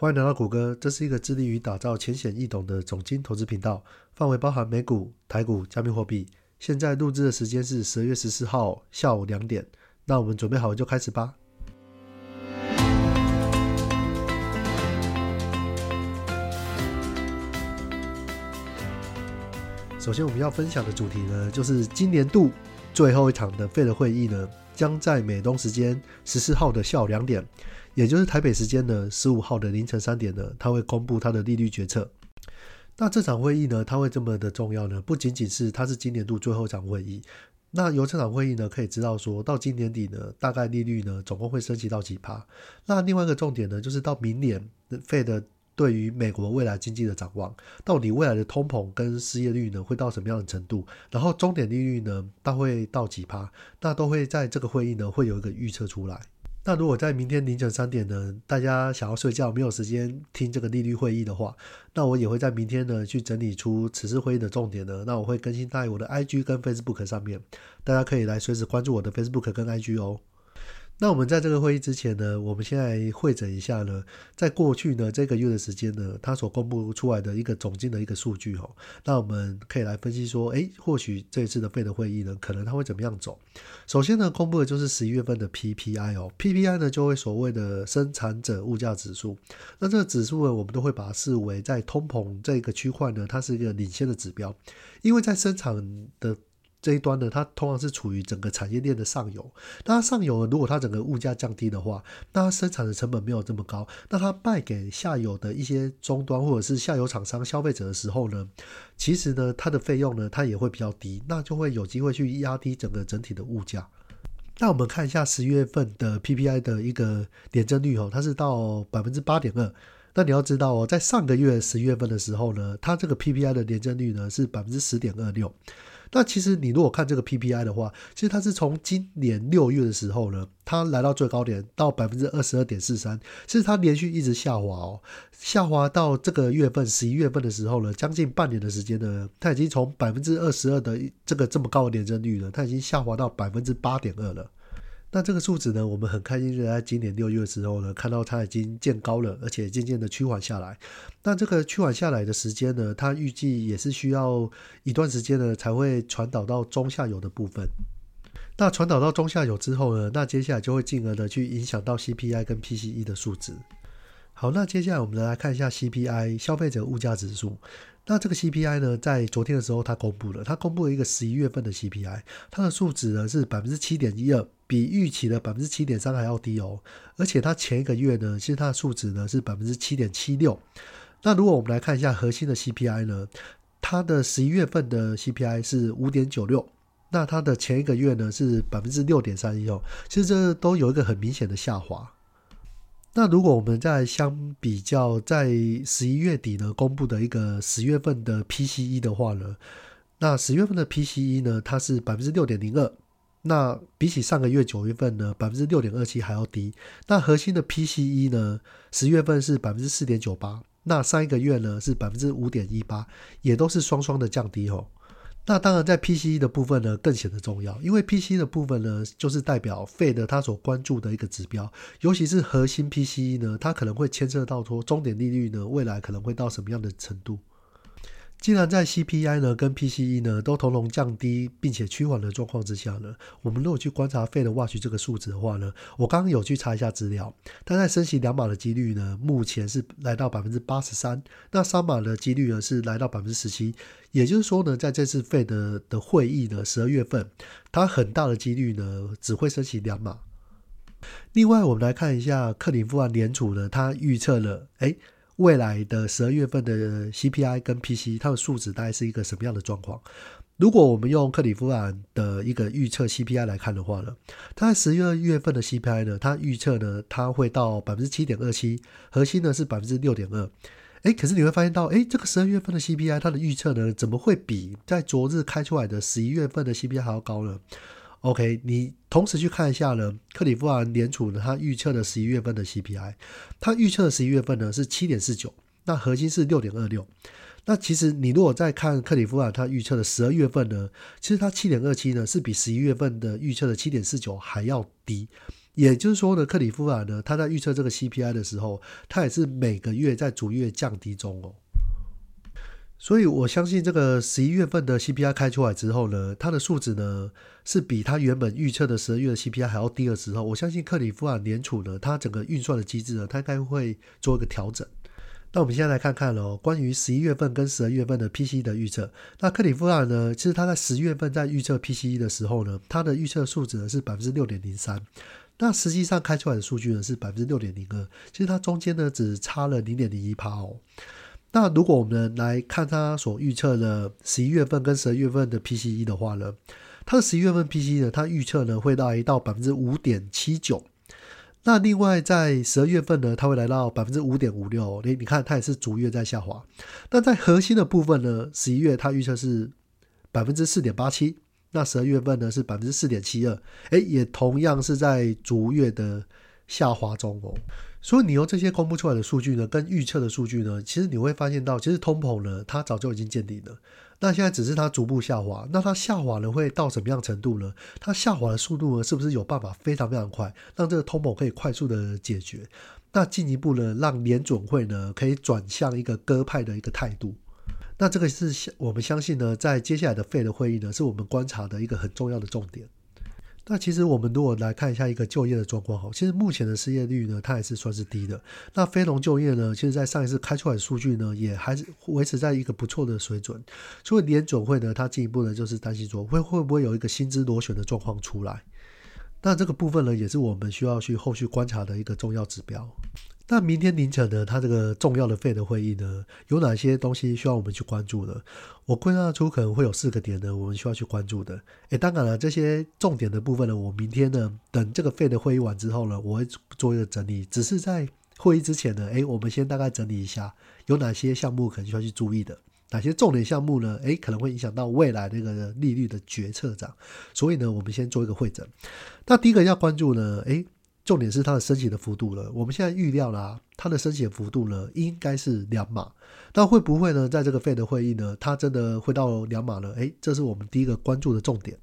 欢迎来到谷歌，这是一个致力于打造浅显易懂的总金投资频道，范围包含美股、台股、加密货币。现在录制的时间是十二月十四号下午两点，那我们准备好就开始吧。首先我们要分享的主题呢，就是今年度最后一场的费的会议呢，将在美东时间十四号的下午两点。也就是台北时间的十五号的凌晨三点呢，他会公布他的利率决策。那这场会议呢，它会这么的重要呢？不仅仅是它是今年度最后一场会议，那由这场会议呢，可以知道说到今年底呢，大概利率呢总共会升级到几趴。那另外一个重点呢，就是到明年费的对于美国未来经济的展望，到底未来的通膨跟失业率呢会到什么样的程度？然后终点利率呢，它会到几趴？那都会在这个会议呢会有一个预测出来。那如果在明天凌晨三点呢，大家想要睡觉没有时间听这个利率会议的话，那我也会在明天呢去整理出此次会议的重点呢。那我会更新在我的 IG 跟 Facebook 上面，大家可以来随时关注我的 Facebook 跟 IG 哦。那我们在这个会议之前呢，我们现在会诊一下呢，在过去呢这个月的时间呢，它所公布出来的一个总金的一个数据哦。那我们可以来分析说，诶，或许这一次的费的会议呢，可能它会怎么样走？首先呢，公布的就是十一月份的 PPI 哦，PPI 呢就会所谓的生产者物价指数。那这个指数呢，我们都会把它视为在通膨这个区块呢，它是一个领先的指标，因为在生产的。这一端呢，它通常是处于整个产业链的上游。那它上游，如果它整个物价降低的话，那它生产的成本没有这么高，那它卖给下游的一些终端或者是下游厂商、消费者的时候呢，其实呢，它的费用呢，它也会比较低，那就会有机会去压低整个整体的物价。那我们看一下十月份的 PPI 的一个年增率哦，它是到百分之八点二。那你要知道哦，在上个月十月份的时候呢，它这个 PPI 的年增率呢是百分之十点二六。那其实你如果看这个 PPI 的话，其实它是从今年六月的时候呢，它来到最高点到百分之二十二点四三，其实它连续一直下滑哦，下滑到这个月份十一月份的时候呢，将近半年的时间呢，它已经从百分之二十二的这个这么高的年增率呢，它已经下滑到百分之八点二了。那这个数值呢，我们很开心，是在今年六月的时候呢，看到它已经见高了，而且渐渐的趋缓下来。那这个趋缓下来的时间呢，它预计也是需要一段时间呢，才会传导到中下游的部分。那传导到中下游之后呢，那接下来就会进而的去影响到 CPI 跟 PCE 的数值。好，那接下来我们来看一下 CPI 消费者物价指数。那这个 CPI 呢，在昨天的时候它公布了，它公布了一个十一月份的 CPI，它的数值呢是百分之七点一二，比预期的百分之七点三还要低哦。而且它前一个月呢，其实它的数值呢是百分之七点七六。那如果我们来看一下核心的 CPI 呢，它的十一月份的 CPI 是五点九六，那它的前一个月呢是百分之六点三一哦，其实这都有一个很明显的下滑。那如果我们在相比较在十一月底呢公布的一个十月份的 PCE 的话呢，那十月份的 PCE 呢它是百分之六点零二，那比起上个月九月份呢百分之六点二七还要低。那核心的 PCE 呢十月份是百分之四点九八，那上一个月呢是百分之五点一八，也都是双双的降低哦。那当然，在 PCE 的部分呢，更显得重要，因为 PCE 的部分呢，就是代表费的它所关注的一个指标，尤其是核心 PCE 呢，它可能会牵涉到说，终点利率呢，未来可能会到什么样的程度。既然在 CPI 呢跟 PCE 呢都同笼降低并且趋缓的状况之下呢，我们如果去观察费的 Watch 这个数值的话呢，我刚刚有去查一下资料，它在升息两码的几率呢，目前是来到百分之八十三，那三码的几率呢是来到百分之十七，也就是说呢，在这次费的的会议呢，十二月份，它很大的几率呢只会升息两码。另外，我们来看一下克里夫兰联储呢，它预测了，哎。未来的十二月份的 CPI 跟 PC 它的数值大概是一个什么样的状况？如果我们用克里夫兰的一个预测 CPI 来看的话呢，它在十二月份的 CPI 呢，它预测呢它会到百分之七点二七，核心呢是百分之六点二。哎，可是你会发现到，哎，这个十二月份的 CPI 它的预测呢，怎么会比在昨日开出来的十一月份的 CPI 还要高呢？OK，你同时去看一下呢，克里夫兰联储呢，它预测的十一月份的 CPI，它预测的十一月份呢是七点四九，那核心是六点二六。那其实你如果再看克里夫兰它预测的十二月份呢，其实它七点二七呢是比十一月份的预测的七点四九还要低。也就是说呢，克里夫兰呢，他在预测这个 CPI 的时候，他也是每个月在逐月降低中哦。所以我相信这个十一月份的 CPI 开出来之后呢，它的数值呢是比它原本预测的十二月的 CPI 还要低的时候，我相信克里夫兰联储呢，它整个运算的机制呢，它应该会做一个调整。那我们现在来看看喽，关于十一月份跟十二月份的 PCE 的预测。那克里夫兰呢，其实它在十月份在预测 PCE 的时候呢，它的预测数值呢是百分之六点零三，那实际上开出来的数据呢是百分之六点零二，其实它中间呢只差了零点零一帕哦。那如果我们来看它所预测的十一月份跟十二月份的 PCE 的话呢，它的十一月份 PCE 呢，它预测呢会来到百分之五点七九。那另外在十二月份呢，它会来到百分之五点五六，你你看它也是逐月在下滑。那在核心的部分呢，十一月它预测是百分之四点八七，那十二月份呢是百分之四点七二，哎，也同样是在逐月的下滑中哦。所以你用这些公布出来的数据呢，跟预测的数据呢，其实你会发现到，其实通膨呢，它早就已经见底了。那现在只是它逐步下滑，那它下滑呢会到什么样程度呢？它下滑的速度呢，是不是有办法非常非常快，让这个通膨可以快速的解决？那进一步呢，让联准会呢可以转向一个鸽派的一个态度？那这个是我们相信呢，在接下来的费的会议呢，是我们观察的一个很重要的重点。那其实我们如果来看一下一个就业的状况哈，其实目前的失业率呢，它还是算是低的。那非农就业呢，其实在上一次开出来的数据呢，也还是维持在一个不错的水准。所以联总会呢，它进一步呢就是担心说会会不会有一个薪资螺旋的状况出来。那这个部分呢，也是我们需要去后续观察的一个重要指标。那明天凌晨呢，它这个重要的费的会议呢，有哪些东西需要我们去关注的？我归纳出可能会有四个点呢，我们需要去关注的。诶，当然了，这些重点的部分呢，我明天呢，等这个费的会议完之后呢，我会做一个整理。只是在会议之前呢，诶，我们先大概整理一下，有哪些项目可能需要去注意的，哪些重点项目呢？诶，可能会影响到未来那个利率的决策上。所以呢，我们先做一个会诊。那第一个要关注呢，诶。重点是它的升息的幅度了。我们现在预料啦，它的升息幅度呢，应该是两码。那会不会呢，在这个费的会议呢，它真的会到两码呢？诶，这是我们第一个关注的重点。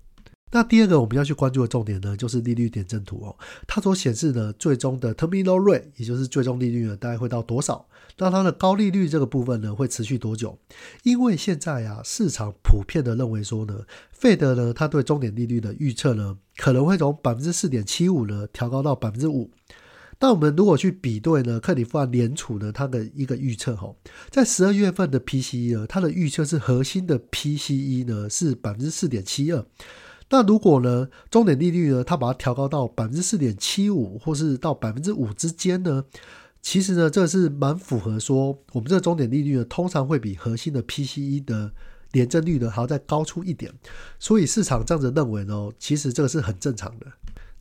那第二个我们要去关注的重点呢，就是利率点阵图哦。它所显示呢，最终的 terminal rate，也就是最终利率呢，大概会到多少？那它的高利率这个部分呢，会持续多久？因为现在啊，市场普遍的认为说呢，费德呢，它对终点利率的预测呢，可能会从百分之四点七五呢，调高到百分之五。那我们如果去比对呢，克里夫兰联储呢，它的一个预测吼，在十二月份的 PCE 呢，它的预测是核心的 PCE 呢是百分之四点七二。那如果呢，终点利率呢，它把它调高到百分之四点七五，或是到百分之五之间呢？其实呢，这是蛮符合说，我们这个终点利率呢，通常会比核心的 PCE 的年增率呢还要再高出一点，所以市场这样子认为呢，其实这个是很正常的。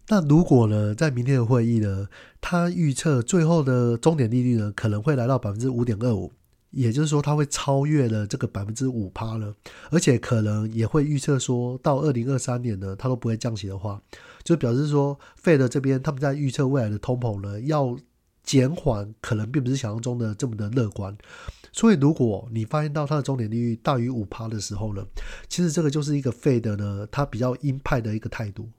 那如果呢，在明天的会议呢，它预测最后的终点利率呢，可能会来到百分之五点二五。也就是说，它会超越了这个百分之五趴了，而且可能也会预测说到二零二三年呢，它都不会降息的话，就表示说费的这边他们在预测未来的通膨呢要减缓，可能并不是想象中的这么的乐观。所以，如果你发现到它的终点利率大于五趴的时候呢，其实这个就是一个费的呢，它比较鹰派的一个态度。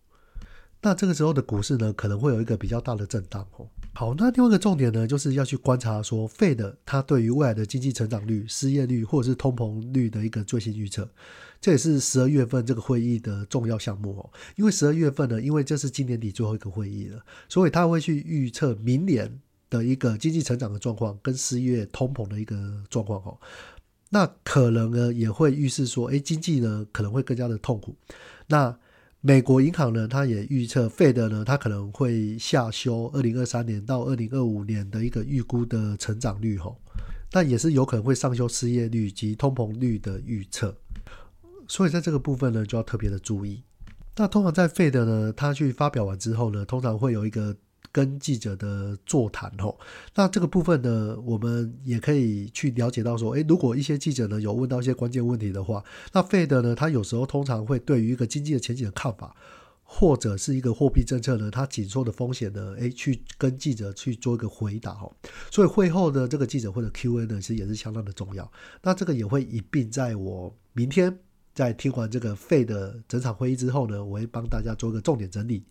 那这个时候的股市呢，可能会有一个比较大的震荡哦。好，那另外一个重点呢，就是要去观察说费的它对于未来的经济成长率、失业率或者是通膨率的一个最新预测，这也是十二月份这个会议的重要项目哦。因为十二月份呢，因为这是今年底最后一个会议了，所以他会去预测明年的一个经济成长的状况跟失业、通膨的一个状况哦。那可能呢也会预示说，哎，经济呢可能会更加的痛苦。那美国银行呢，它也预测费德呢，它可能会下修二零二三年到二零二五年的一个预估的成长率吼，但也是有可能会上修失业率及通膨率的预测，所以在这个部分呢，就要特别的注意。那通常在费德呢，他去发表完之后呢，通常会有一个。跟记者的座谈吼，那这个部分呢，我们也可以去了解到说，诶，如果一些记者呢有问到一些关键问题的话，那费德呢，他有时候通常会对于一个经济的前景的看法，或者是一个货币政策呢，它紧缩的风险呢，诶，去跟记者去做一个回答吼。所以会后的这个记者或者 Q&A 呢，其实也是相当的重要。那这个也会一并在我明天在听完这个费的整场会议之后呢，我会帮大家做一个重点整理。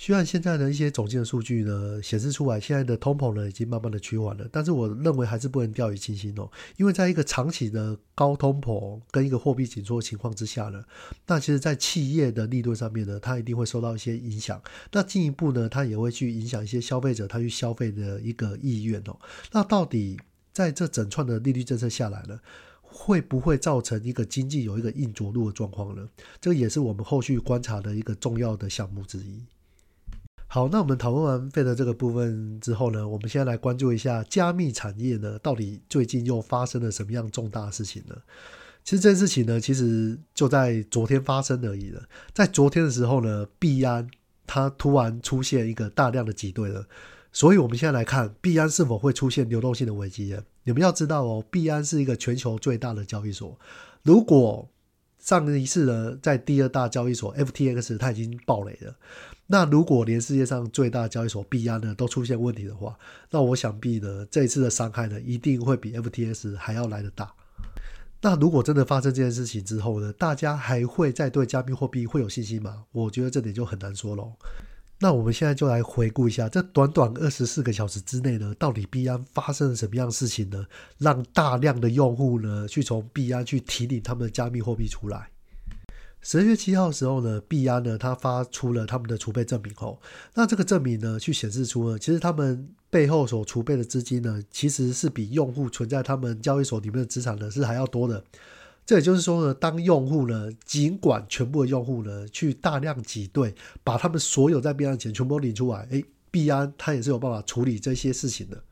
虽然现在的一些总经的数据呢显示出来，现在的通膨呢已经慢慢的趋缓了，但是我认为还是不能掉以轻心哦。因为在一个长期的高通膨跟一个货币紧缩的情况之下呢，那其实，在企业的利润上面呢，它一定会受到一些影响。那进一步呢，它也会去影响一些消费者他去消费的一个意愿哦。那到底在这整串的利率政策下来了，会不会造成一个经济有一个硬着陆的状况呢？这个也是我们后续观察的一个重要的项目之一。好，那我们讨论完费的这个部分之后呢，我们现在来关注一下加密产业呢，到底最近又发生了什么样重大事情呢？其实这件事情呢，其实就在昨天发生而已了。在昨天的时候呢，币安它突然出现一个大量的挤兑了，所以我们现在来看币安是否会出现流动性的危机呢？你们要知道哦，币安是一个全球最大的交易所，如果上一次呢，在第二大交易所 FTX 它已经爆雷了。那如果连世界上最大交易所币安呢都出现问题的话，那我想必呢这一次的伤害呢一定会比 FTS 还要来得大。那如果真的发生这件事情之后呢，大家还会再对加密货币会有信心吗？我觉得这点就很难说喽。那我们现在就来回顾一下，这短短二十四个小时之内呢，到底币安发生了什么样的事情呢？让大量的用户呢去从币安去提领他们的加密货币出来。十二月七号的时候呢，币安呢，它发出了他们的储备证明后，那这个证明呢，去显示出呢，其实他们背后所储备的资金呢，其实是比用户存在他们交易所里面的资产呢是还要多的。这也就是说呢，当用户呢，尽管全部的用户呢，去大量挤兑，把他们所有在币安的钱全部都领出来，诶，币安它也是有办法处理这些事情的。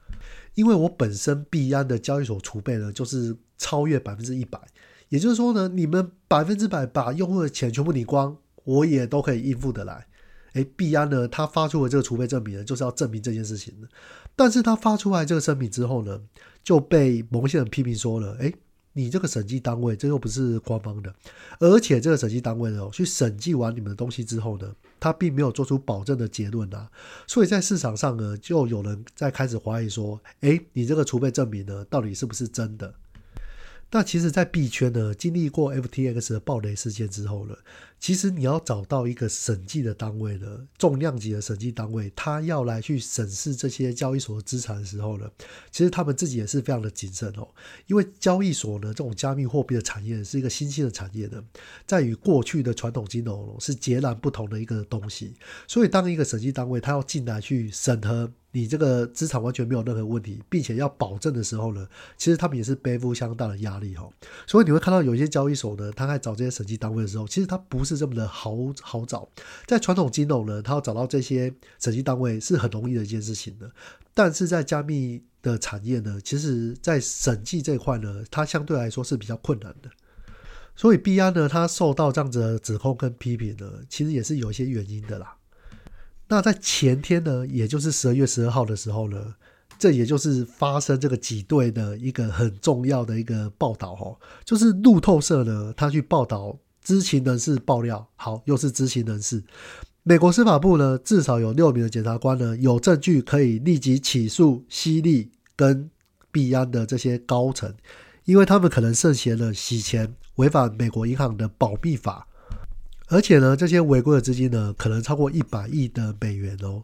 因为我本身币安的交易所储备呢，就是超越百分之一百。也就是说呢，你们百分之百把用户的钱全部领光，我也都可以应付得来。哎，币安呢，他发出了这个储备证明呢，就是要证明这件事情的。但是他发出来这个声明之后呢，就被某些人批评说了：哎，你这个审计单位，这又不是官方的，而且这个审计单位呢，去审计完你们的东西之后呢，他并没有做出保证的结论啊。所以在市场上呢，就有人在开始怀疑说：哎，你这个储备证明呢，到底是不是真的？那其实，在币圈呢，经历过 FTX 的暴雷事件之后呢，其实你要找到一个审计的单位呢，重量级的审计单位，他要来去审视这些交易所的资产的时候呢，其实他们自己也是非常的谨慎哦，因为交易所呢，这种加密货币的产业是一个新兴的产业呢，在与过去的传统金融是截然不同的一个东西，所以当一个审计单位他要进来去审核。你这个资产完全没有任何问题，并且要保证的时候呢，其实他们也是背负相当的压力哈。所以你会看到有一些交易所呢，他在找这些审计单位的时候，其实他不是这么的好好找。在传统金融呢，他要找到这些审计单位是很容易的一件事情的，但是在加密的产业呢，其实在审计这一块呢，它相对来说是比较困难的。所以币安呢，它受到这样子的指控跟批评呢，其实也是有一些原因的啦。那在前天呢，也就是十二月十二号的时候呢，这也就是发生这个挤兑的一个很重要的一个报道哈，就是路透社呢，他去报道知情人士爆料，好，又是知情人士，美国司法部呢，至少有六名的检察官呢，有证据可以立即起诉西利跟币安的这些高层，因为他们可能涉嫌了洗钱，违反美国银行的保密法。而且呢，这些违规的资金呢，可能超过一百亿的美元哦。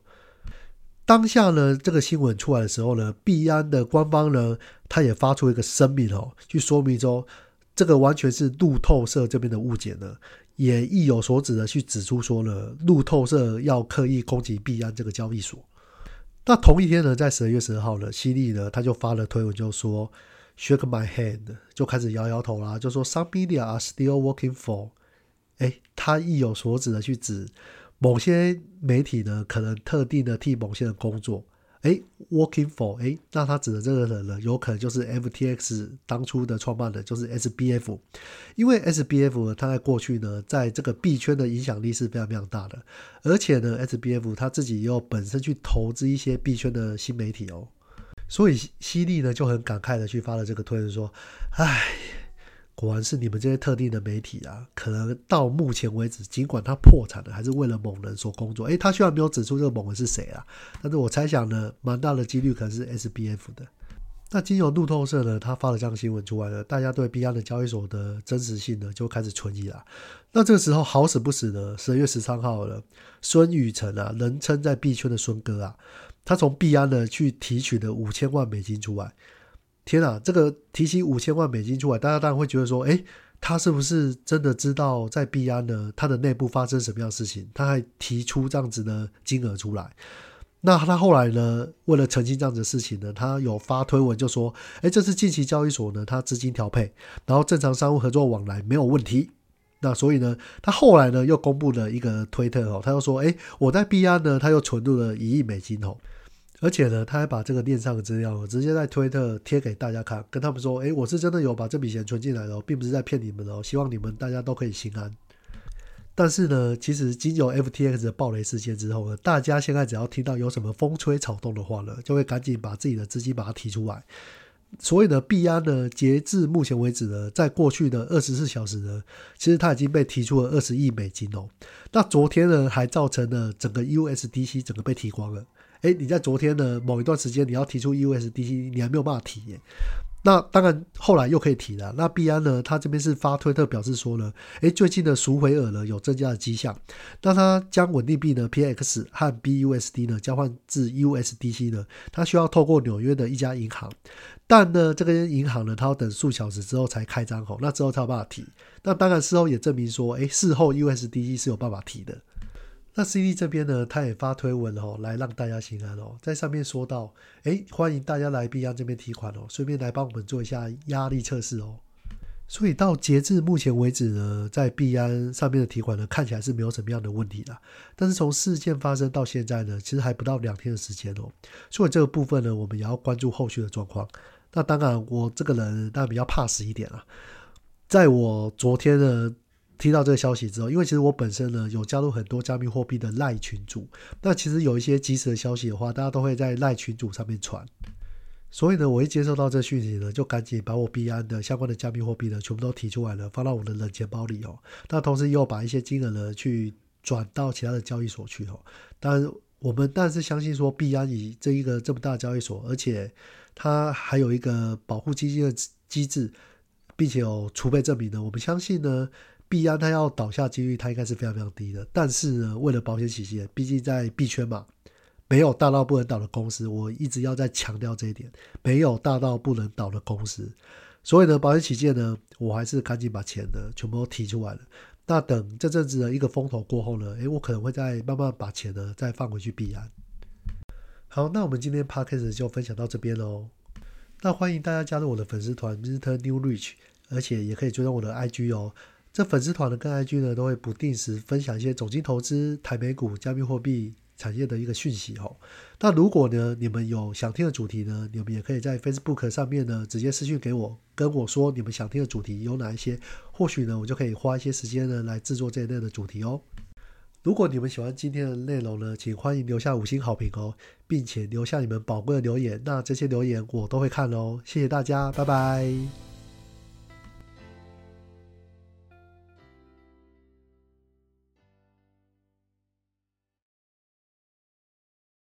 当下呢，这个新闻出来的时候呢，币安的官方呢，他也发出一个声明哦，去说明说，这个完全是路透社这边的误解呢，也意有所指的去指出说了，路透社要刻意攻击币安这个交易所。那同一天呢，在十二月十号呢，犀利呢，他就发了推文，就说 “shake my hand”，就开始摇摇头啦，就说 “some media are still working for”。哎，他意有所指的去指某些媒体呢，可能特定的替某些人工作。哎，working for，哎，那他指的这个人呢，有可能就是 FTX 当初的创办人，就是 SBF。因为 SBF 他在过去呢，在这个币圈的影响力是非常非常大的，而且呢，SBF 他自己又本身去投资一些币圈的新媒体哦，所以犀利呢就很感慨的去发了这个推文说，唉。果然是你们这些特定的媒体啊，可能到目前为止，尽管他破产了，还是为了某人所工作。诶，他虽然没有指出这个某人是谁啊，但是我猜想呢，蛮大的几率可能是 S B F 的。那经由路透社呢，他发了这样新闻出来了，大家对币安的交易所的真实性呢就开始存疑了。那这个时候好死不死呢，十二月十三号了，孙宇晨啊，人称在币圈的孙哥啊，他从币安呢去提取了五千万美金出来。天啊，这个提起五千万美金出来，大家当然会觉得说，哎，他是不是真的知道在币安呢？他的内部发生什么样的事情？他还提出这样子的金额出来。那他后来呢？为了澄清这样子的事情呢，他有发推文就说：“哎，这是近期交易所呢，他资金调配，然后正常商务合作往来没有问题。那所以呢，他后来呢又公布了一个推特哦，他又说：哎，我在币安呢，他又存入了一亿美金哦，而且呢，他还把这个链上的资料直接在推特贴给大家看，跟他们说：哎，我是真的有把这笔钱存进来的，并不是在骗你们哦，希望你们大家都可以心安。”但是呢，其实经由 FTX 的暴雷事件之后呢，大家现在只要听到有什么风吹草动的话呢，就会赶紧把自己的资金把它提出来。所以呢，币安呢，截至目前为止呢，在过去的二十四小时呢，其实它已经被提出了二十亿美金哦。那昨天呢，还造成了整个 USDC 整个被提光了。诶，你在昨天的某一段时间，你要提出 USDC，你还没有办法提耶。那当然，后来又可以提了。那币安呢？他这边是发推特表示说呢，诶，最近的赎回额呢有增加的迹象。那他将稳定币呢 PX 和 BUSD 呢交换至 USDC 呢，他需要透过纽约的一家银行，但呢，这个银行呢，他要等数小时之后才开张口，那之后才有办法提。那当然事后也证明说，诶，事后 USDC 是有办法提的。那 CD 这边呢，他也发推文哦，来让大家心安哦，在上面说到，哎，欢迎大家来币安这边提款哦，顺便来帮我们做一下压力测试哦。所以到截至目前为止呢，在币安上面的提款呢，看起来是没有什么样的问题的。但是从事件发生到现在呢，其实还不到两天的时间哦，所以这个部分呢，我们也要关注后续的状况。那当然，我这个人当然比较怕死一点啊，在我昨天呢。听到这个消息之后，因为其实我本身呢有加入很多加密货币的赖群组，那其实有一些及时的消息的话，大家都会在赖群组上面传。所以呢，我一接收到这讯息呢，就赶紧把我币安的相关的加密货币呢全部都提出来了，放到我的冷钱包里哦。那同时又把一些金额呢去转到其他的交易所去哦。但，我们但是相信说币安以这一个这么大的交易所，而且它还有一个保护基金的机制，并且有储备证明的，我们相信呢。币安它要倒下几率，它应该是非常非常低的。但是呢，为了保险起见，毕竟在币圈嘛，没有大到不能倒的公司。我一直要在强调这一点，没有大到不能倒的公司。所以呢，保险起见呢，我还是赶紧把钱呢全部都提出来了。那等这阵子的一个风头过后呢，诶，我可能会再慢慢把钱呢再放回去币安。好，那我们今天 podcast 就分享到这边喽。那欢迎大家加入我的粉丝团 Mr New Rich，而且也可以追踪我的 IG 哦。这粉丝团的跟 IG 呢，都会不定时分享一些总金投资、台美股、加密货币产业的一个讯息哦。那如果呢，你们有想听的主题呢，你们也可以在 Facebook 上面呢直接私信给我，跟我说你们想听的主题有哪一些，或许呢，我就可以花一些时间呢来制作这一类的主题哦。如果你们喜欢今天的内容呢，请欢迎留下五星好评哦，并且留下你们宝贵的留言，那这些留言我都会看哦。谢谢大家，拜拜。